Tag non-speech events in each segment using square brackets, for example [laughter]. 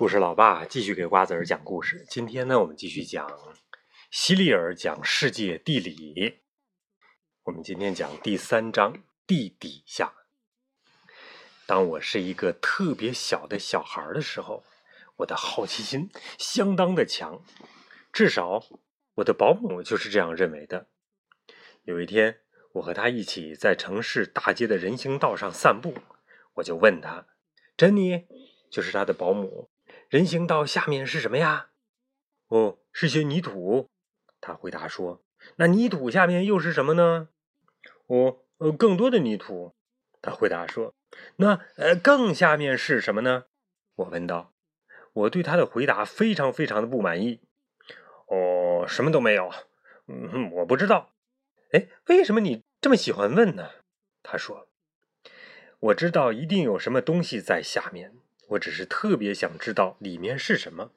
故事老爸继续给瓜子儿讲故事。今天呢，我们继续讲希利尔讲世界地理。我们今天讲第三章地底下。当我是一个特别小的小孩的时候，我的好奇心相当的强，至少我的保姆就是这样认为的。有一天，我和他一起在城市大街的人行道上散步，我就问他：“珍妮，就是他的保姆。”人行道下面是什么呀？哦，是些泥土。他回答说：“那泥土下面又是什么呢？”哦，更多的泥土。他回答说：“那呃，更下面是什么呢？”我问道。我对他的回答非常非常的不满意。哦，什么都没有。嗯，我不知道。哎，为什么你这么喜欢问呢？他说：“我知道一定有什么东西在下面。”我只是特别想知道里面是什么，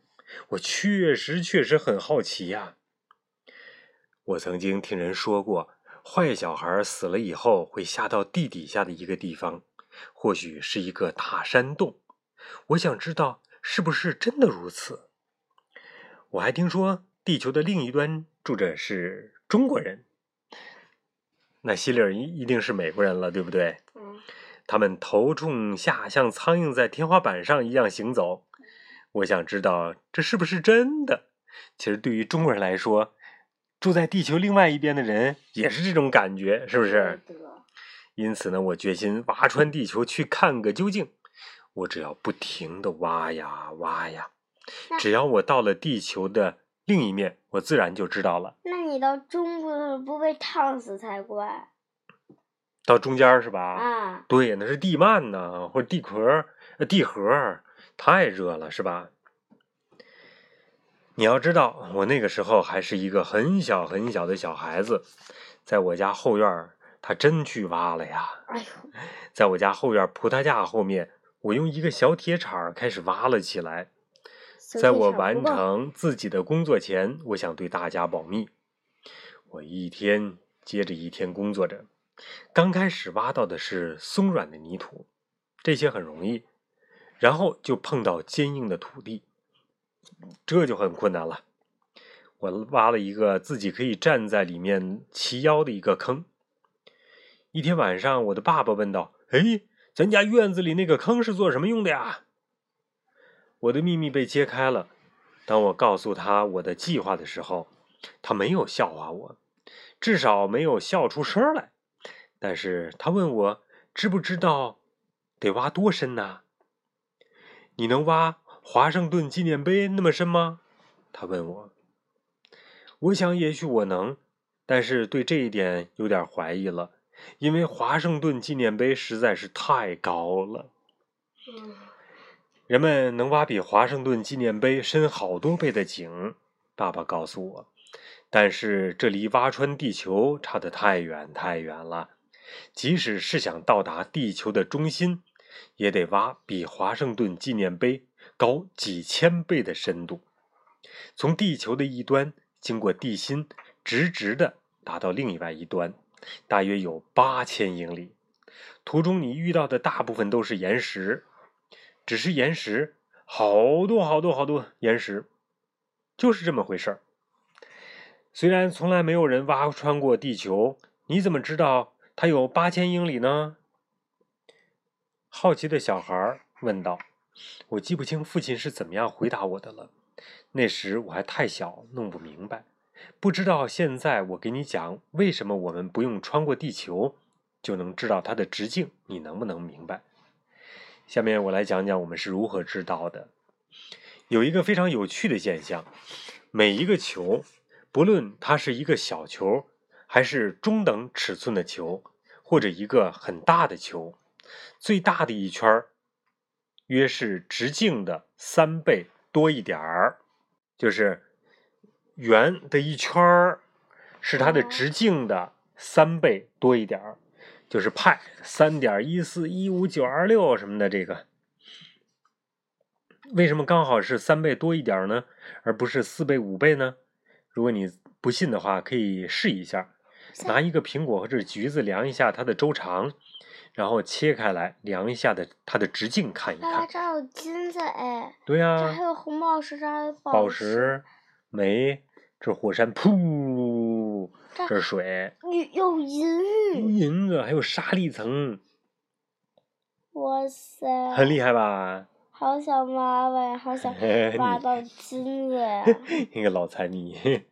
我确实确实很好奇呀。我曾经听人说过，坏小孩死了以后会下到地底下的一个地方，或许是一个大山洞。我想知道是不是真的如此。我还听说地球的另一端住着是中国人，那希利尔一一定是美国人了，对不对？嗯。他们头冲下，像苍蝇在天花板上一样行走。我想知道这是不是真的。其实对于中国人来说，住在地球另外一边的人也是这种感觉，是不是？因此呢，我决心挖穿地球去看个究竟。我只要不停的挖呀挖呀，只要我到了地球的另一面，我自然就知道了。那你到中国不被烫死才怪。到中间是吧？啊，对，那是地幔呢，或者地壳、地核，太热了，是吧？你要知道，我那个时候还是一个很小很小的小孩子，在我家后院，他真去挖了呀。哎呦，在我家后院葡萄架后面，我用一个小铁铲开始挖了起来。在我完成自己的工作前，我想对大家保密。我一天接着一天工作着。刚开始挖到的是松软的泥土，这些很容易，然后就碰到坚硬的土地，这就很困难了。我挖了一个自己可以站在里面齐腰的一个坑。一天晚上，我的爸爸问道：“哎，咱家院子里那个坑是做什么用的呀？”我的秘密被揭开了。当我告诉他我的计划的时候，他没有笑话我，至少没有笑出声来。但是他问我知不知道得挖多深呢？你能挖华盛顿纪念碑那么深吗？他问我。我想也许我能，但是对这一点有点怀疑了，因为华盛顿纪念碑实在是太高了。人们能挖比华盛顿纪念碑深好多倍的井，爸爸告诉我，但是这离挖穿地球差得太远太远了。即使是想到达地球的中心，也得挖比华盛顿纪念碑高几千倍的深度，从地球的一端经过地心，直直的达到另外一端，大约有八千英里。途中你遇到的大部分都是岩石，只是岩石，好多好多好多岩石，就是这么回事儿。虽然从来没有人挖穿过地球，你怎么知道？它有八千英里呢。好奇的小孩问道：“我记不清父亲是怎么样回答我的了。那时我还太小，弄不明白。不知道现在我给你讲，为什么我们不用穿过地球就能知道它的直径？你能不能明白？下面我来讲讲我们是如何知道的。有一个非常有趣的现象：每一个球，不论它是一个小球。”还是中等尺寸的球，或者一个很大的球，最大的一圈约是直径的三倍多一点儿，就是圆的一圈儿是它的直径的三倍多一点儿，就是派三点一四一五九二六什么的这个，为什么刚好是三倍多一点呢？而不是四倍五倍呢？如果你不信的话，可以试一下。拿一个苹果或者橘子量一下它的周长，然后切开来量一下的它的直径看一看。这儿有金子哎，对呀这、还有红宝石，这还有宝石，石、煤，这是火山，噗，这这是水，有有有银，银子，还有沙粒层，哇塞，很厉害吧？好想挖挖呀，好想 [laughs] 嘿挖到金子呀，[laughs] 那个老残你。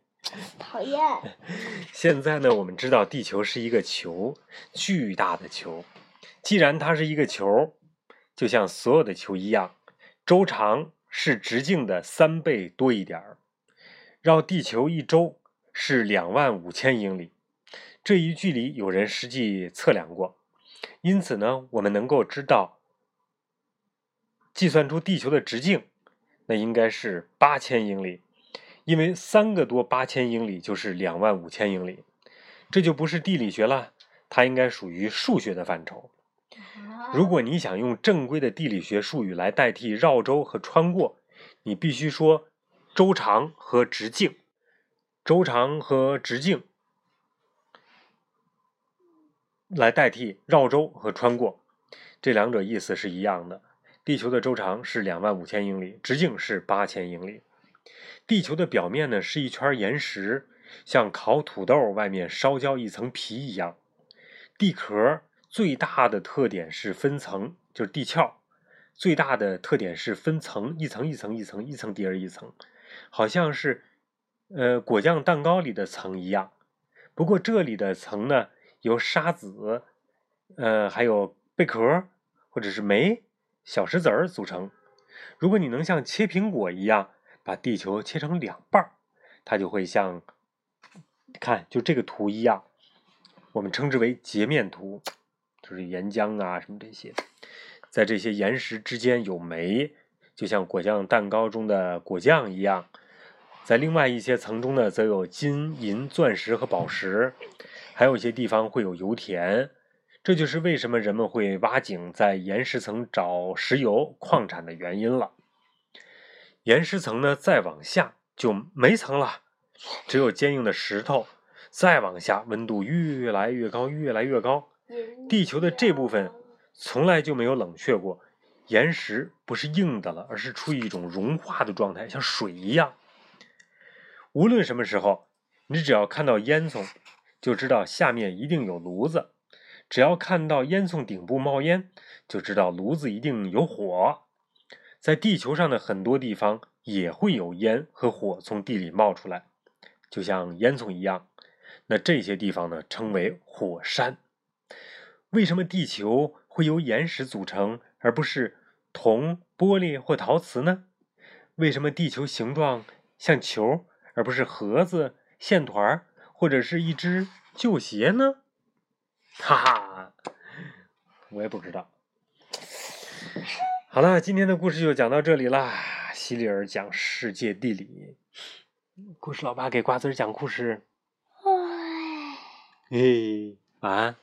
讨厌。现在呢，我们知道地球是一个球，巨大的球。既然它是一个球，就像所有的球一样，周长是直径的三倍多一点儿。绕地球一周是两万五千英里，这一距离有人实际测量过，因此呢，我们能够知道，计算出地球的直径，那应该是八千英里。因为三个多八千英里就是两万五千英里，这就不是地理学了，它应该属于数学的范畴。如果你想用正规的地理学术语来代替绕周和穿过，你必须说周长和直径。周长和直径来代替绕周和穿过，这两者意思是一样的。地球的周长是两万五千英里，直径是八千英里。地球的表面呢是一圈岩石，像烤土豆外面烧焦一层皮一样。地壳最大的特点是分层，就是地壳最大的特点是分层，一层一层一层一层叠着一层，好像是呃果酱蛋糕里的层一样。不过这里的层呢由沙子，呃还有贝壳或者是煤、小石子儿组成。如果你能像切苹果一样。把地球切成两半儿，它就会像看就这个图一样，我们称之为截面图，就是岩浆啊什么这些，在这些岩石之间有煤，就像果酱蛋糕中的果酱一样。在另外一些层中呢，则有金银、钻石和宝石，还有一些地方会有油田。这就是为什么人们会挖井在岩石层找石油矿产的原因了。岩石层呢，再往下就没层了，只有坚硬的石头。再往下，温度越来越高，越来越高。地球的这部分从来就没有冷却过，岩石不是硬的了，而是处于一种融化的状态，像水一样。无论什么时候，你只要看到烟囱，就知道下面一定有炉子；只要看到烟囱顶部冒烟，就知道炉子一定有火。在地球上的很多地方也会有烟和火从地里冒出来，就像烟囱一样。那这些地方呢，称为火山。为什么地球会由岩石组成，而不是铜、玻璃或陶瓷呢？为什么地球形状像球，而不是盒子、线团或者是一只旧鞋呢？哈哈，我也不知道。好了，今天的故事就讲到这里啦。希里尔讲世界地理，故事老爸给瓜子儿讲故事。哎。嘿，晚安。